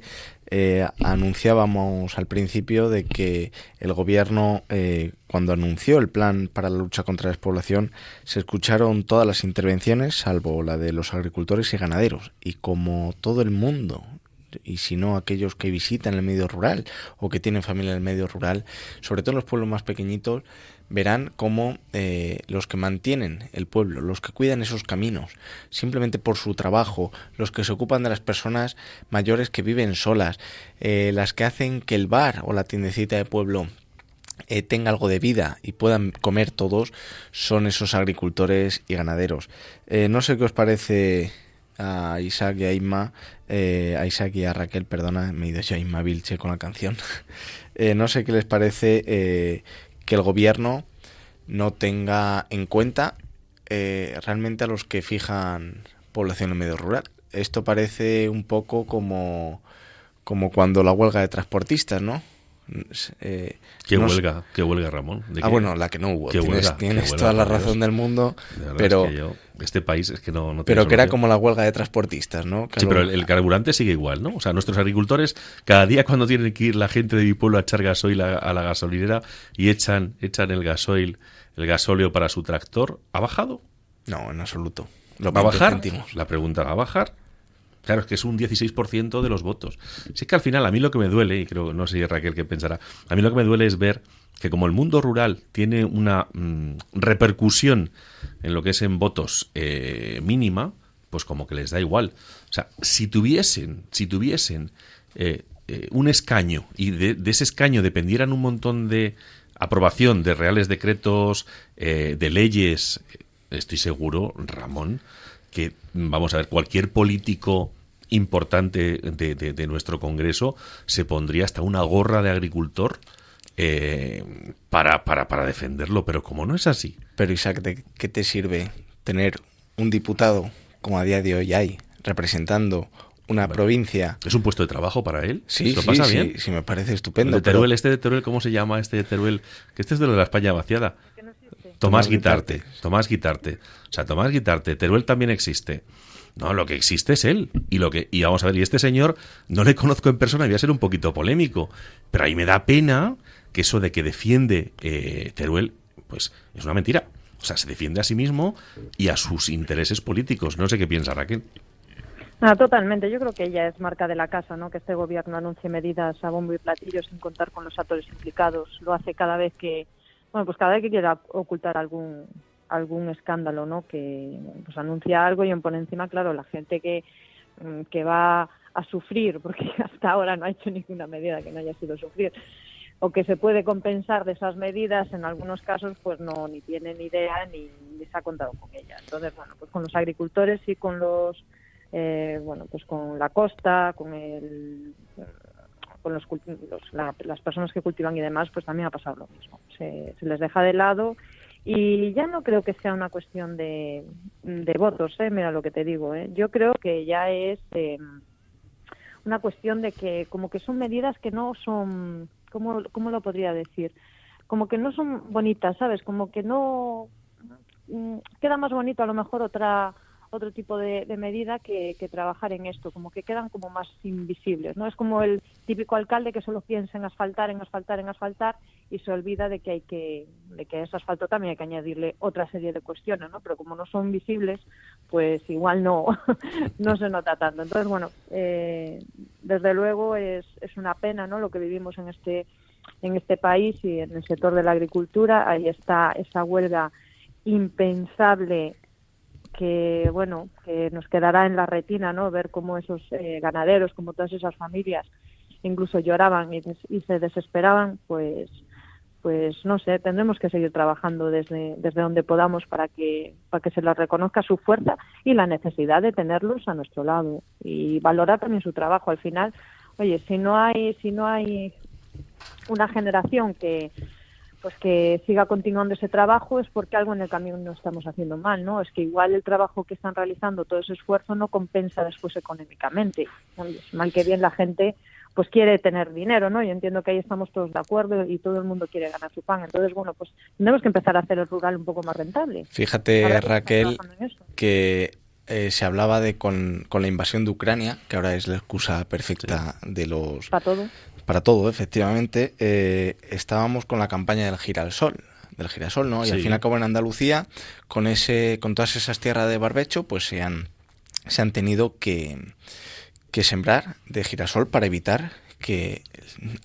eh, anunciábamos al principio de que el gobierno, eh, cuando anunció el plan para la lucha contra la despoblación, se escucharon todas las intervenciones, salvo la de los agricultores y ganaderos. Y como todo el mundo, y si no aquellos que visitan el medio rural o que tienen familia en el medio rural, sobre todo en los pueblos más pequeñitos, verán cómo eh, los que mantienen el pueblo, los que cuidan esos caminos, simplemente por su trabajo, los que se ocupan de las personas mayores que viven solas, eh, las que hacen que el bar o la tiendecita de pueblo eh, tenga algo de vida y puedan comer todos, son esos agricultores y ganaderos. no sé qué os parece a Isaac y a Inma, a Isaac y a Raquel, perdona, me he ido a Inma Vilche con la canción. no sé qué les parece que el gobierno no tenga en cuenta eh, realmente a los que fijan población en medio rural. Esto parece un poco como, como cuando la huelga de transportistas, ¿no? Eh, ¿Qué huelga? ¿Qué huelga, Ramón? ah, bueno, la que no hubo. Tienes, toda la razón del mundo, pero... este país es que no... pero que era como la huelga de transportistas, ¿no? sí, pero el, carburante sigue igual, ¿no? O sea, nuestros agricultores, cada día cuando tienen que ir la gente de mi pueblo a echar gasoil a, la gasolinera y echan, echan el gasoil, el gasóleo para su tractor, ¿ha bajado? No, en absoluto. ¿Va a bajar? La pregunta, ¿va a bajar? Claro, es que es un 16% de los votos. Sí que al final a mí lo que me duele, y creo, no sé Raquel qué pensará, a mí lo que me duele es ver que como el mundo rural tiene una mm, repercusión en lo que es en votos eh, mínima, pues como que les da igual. O sea, si tuviesen, si tuviesen eh, eh, un escaño y de, de, ese escaño dependieran un montón de aprobación de reales decretos, de leyes, estoy seguro, Ramón, que, vamos a ver, cualquier político importante de, nuestro Congreso se pondría hasta una gorra de agricultor eh, para, para, para defenderlo, pero como no es así. Pero Isaac, ¿de qué te sirve tener un diputado, como a día de hoy hay, representando una provincia. ¿Es un puesto de trabajo para él? Sí, sí, pasa bien? sí, me parece estupendo. de Teruel, este de Teruel, ¿cómo se llama este de Teruel? Que este es de la España vaciada. Tomás Guitarte. Tomás Guitarte. O sea, Tomás Guitarte. Teruel también existe. No, lo que existe es él. Y lo que, y vamos a ver, y este señor no le conozco en persona, voy a ser un poquito polémico. Pero ahí me da pena que eso de que defiende eh, Teruel, pues es una mentira. O sea, se defiende a sí mismo y a sus intereses políticos. No sé qué piensa Raquel. Ah, totalmente. Yo creo que ella es marca de la casa, ¿no? Que este gobierno anuncie medidas a bombo y platillo sin contar con los actores implicados. Lo hace cada vez que bueno, pues cada vez que quiera ocultar algún algún escándalo, ¿no? Que pues anuncia algo y pone encima, claro, la gente que, mm, que va a sufrir, porque hasta ahora no ha hecho ninguna medida que no haya sido sufrir, o que se puede compensar de esas medidas, en algunos casos, pues no, ni tiene ni idea ni, se ha contado con ellas. Entonces, bueno, pues con los agricultores y con los, eh, bueno, pues con la costa, con el con los, las personas que cultivan y demás, pues también ha pasado lo mismo. Se, les deja de lado y ya no creo que sea una cuestión de, de votos, ¿eh? mira lo que te digo. ¿eh? Yo creo que ya es eh, una cuestión de que como que son medidas que no son, ¿cómo, ¿cómo lo podría decir? Como que no son bonitas, ¿sabes? Como que no mm, queda más bonito a lo mejor otra otro tipo de, de medida que, trabajar en esto, como que quedan como más invisibles, ¿no? Es como el típico alcalde que solo piensa en asfaltar, en asfaltar, en asfaltar y se olvida de que hay que, de que a ese asfalto también hay que añadirle otra serie de cuestiones, ¿no? Pero como no son visibles, pues igual no, no se nota tanto. Entonces, bueno, eh, desde luego es, es una pena, ¿no? Lo que vivimos en este en este país y en el sector de la agricultura. Ahí está esa huelga impensable que bueno que nos quedará en la retina no ver cómo esos eh, ganaderos como todas esas familias incluso lloraban y, se desesperaban pues pues no sé tendremos que seguir trabajando desde desde donde podamos para que para que se les reconozca su fuerza y la necesidad de tenerlos a nuestro lado y valorar también su trabajo. Al final oye si no hay si no hay una generación que pues que siga continuando ese trabajo es porque algo en el camino no estamos haciendo mal, ¿no? Es que igual el trabajo que están realizando, todo ese esfuerzo no compensa después económicamente. Mal que bien la gente pues quiere tener dinero, ¿no? Yo entiendo que ahí estamos todos de acuerdo y todo el mundo quiere ganar su pan. Entonces, bueno, pues tenemos que empezar a hacer el rural un poco más rentable. Fíjate, Raquel, que eh, se hablaba de con, con la invasión de Ucrania, que ahora es la excusa perfecta de los Para todo. Para todo, efectivamente, eh, estábamos con la campaña del girasol, del girasol, ¿no? Y al fin y al cabo en Andalucía, con ese, con todas esas tierras de barbecho, pues se han, se han tenido que, que sembrar de girasol para evitar que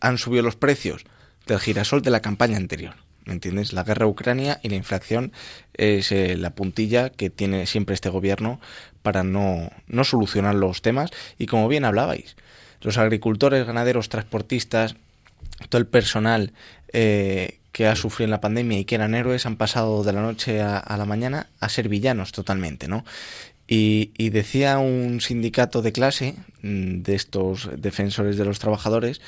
han subido los precios del girasol de la campaña anterior. ¿Me entiendes? La guerra a Ucrania y la inflación es eh, la puntilla que tiene siempre este gobierno para no, no solucionar los temas. Y como bien hablabais, los agricultores, ganaderos, transportistas, todo el personal eh, que ha sufrido en la pandemia y que eran héroes han pasado de la noche a, la mañana a ser villanos totalmente, ¿no? Y, y decía un sindicato de clase mm, de estos defensores de los trabajadores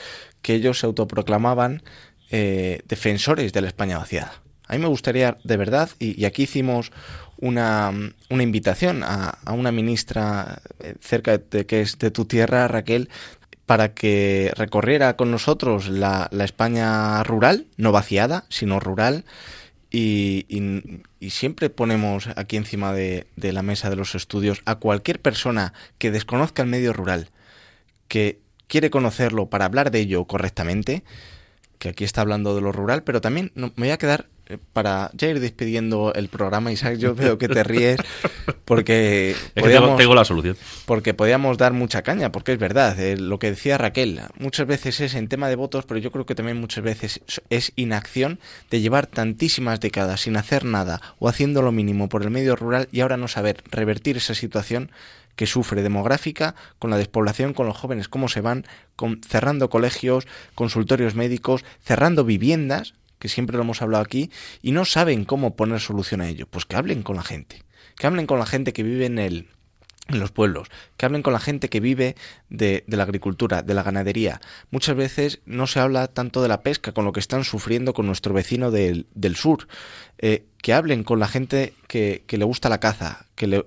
que ellos se autoproclamaban eh, defensores de la España vaciada. A mí me gustaría, de verdad, y, y aquí hicimos una, una invitación a, a una ministra eh, cerca de que es de tu tierra, Raquel, para que recorriera con nosotros la, España rural, no vaciada, sino rural, y, siempre ponemos aquí encima de, de la mesa de los estudios a cualquier persona que desconozca el medio rural, que quiere conocerlo para hablar de ello correctamente, que aquí está hablando de lo rural, pero también no- me voy a quedar para ya ir despidiendo el programa, Isaac, yo veo que te ríes porque Es que tengo, podíamos- tengo la solución. porque podíamos dar mucha caña, porque es verdad, eh, lo que decía Raquel, muchas veces es en tema de votos, pero yo creo que también muchas veces es inacción de llevar tantísimas décadas sin hacer nada o haciendo lo mínimo por el medio rural y ahora no saber revertir esa situación que sufre demográfica con la despoblación, con los jóvenes, cómo se van, con, cerrando colegios, consultorios médicos, cerrando viviendas, que siempre lo hemos hablado aquí, y no saben cómo poner solución a ello. Pues que hablen con la gente, que hablen con la gente que vive en el, en los pueblos, que hablen con la gente que vive de, de la agricultura, de la ganadería. Muchas veces no se habla tanto de la pesca, con lo que están sufriendo con nuestro vecino del, del sur. Eh, que hablen con la gente que, que le gusta la caza, que, le,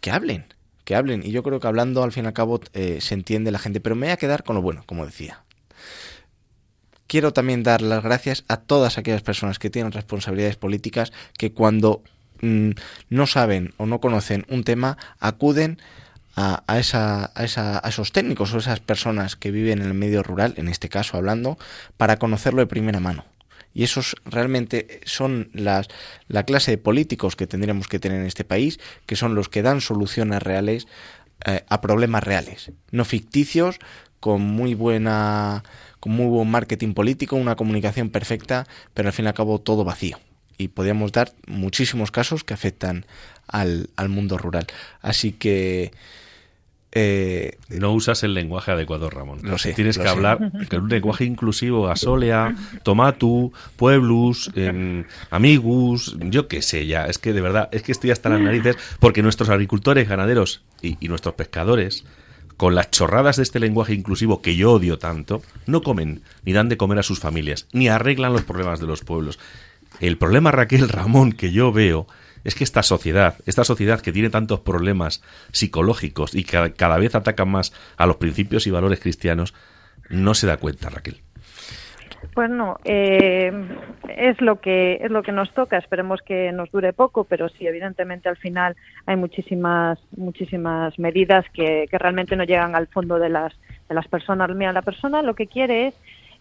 que hablen, que hablen. Y yo creo que hablando, al fin y al cabo, eh, se entiende la gente. Pero me voy a quedar con lo bueno, como decía. Quiero también dar las gracias a todas aquellas personas que tienen responsabilidades políticas que cuando mm, no saben o no conocen un tema acuden a, a, esa, a, esa, a esos técnicos o esas personas que viven en el medio rural, en este caso hablando, para conocerlo de primera mano. Y esos realmente son las, la clase de políticos que tendríamos que tener en este país, que son los que dan soluciones reales eh, a problemas reales, no ficticios, con muy buena con muy buen marketing político, una comunicación perfecta, pero al fin y al cabo todo vacío. Y podríamos dar muchísimos casos que afectan al, al mundo rural. Así que... Eh, No usas el lenguaje adecuado, Ramón. Lo sé, Tienes lo que sé. hablar con un lenguaje inclusivo, gasolea, tomatu, pueblus, em, amigus, yo qué sé ya. Es que de verdad, es que estoy hasta las narices porque nuestros agricultores, ganaderos y, y nuestros pescadores, con las chorradas de este lenguaje inclusivo que yo odio tanto, no comen ni dan de comer a sus familias, ni arreglan los problemas de los pueblos. El problema, Raquel Ramón, que yo veo es que esta sociedad, esta sociedad que tiene tantos problemas psicológicos y que cada vez atacan más a los principios y valores cristianos, no se da cuenta, Raquel. Pues no, eh, es lo que es lo que nos toca. Esperemos que nos dure poco, pero sí, evidentemente al final hay muchísimas muchísimas medidas que, que realmente no llegan al fondo de las de las personas. Mira, la persona lo que quiere es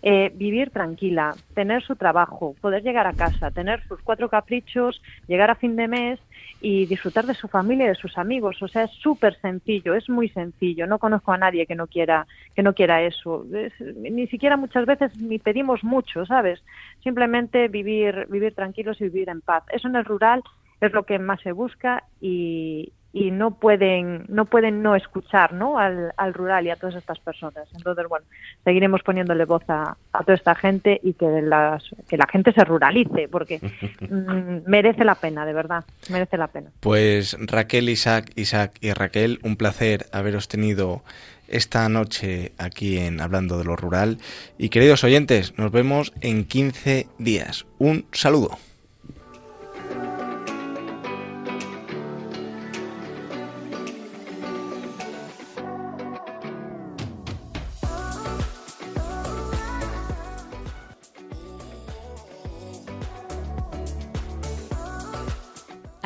eh, vivir tranquila, tener su trabajo, poder llegar a casa, tener sus cuatro caprichos, llegar a fin de mes y disfrutar de su familia y de sus amigos. O sea, es súper sencillo, es muy sencillo. No conozco a nadie que no quiera que no quiera eso. Es- ni siquiera muchas veces ni pedimos mucho, ¿sabes? Simplemente vivir vivir tranquilos y vivir en paz. Eso en el rural es lo que más se busca y, y no pueden no pueden no escuchar ¿no? Al, al rural y a todas estas personas entonces bueno seguiremos poniéndole voz a, a toda esta gente y que las que la gente se ruralice porque mm, merece la pena de verdad merece la pena Pues Raquel, Isaac, Isaac y Raquel, un placer haberos tenido esta noche aquí en Hablando de lo Rural. Y queridos oyentes, nos vemos en 15 días. Un saludo.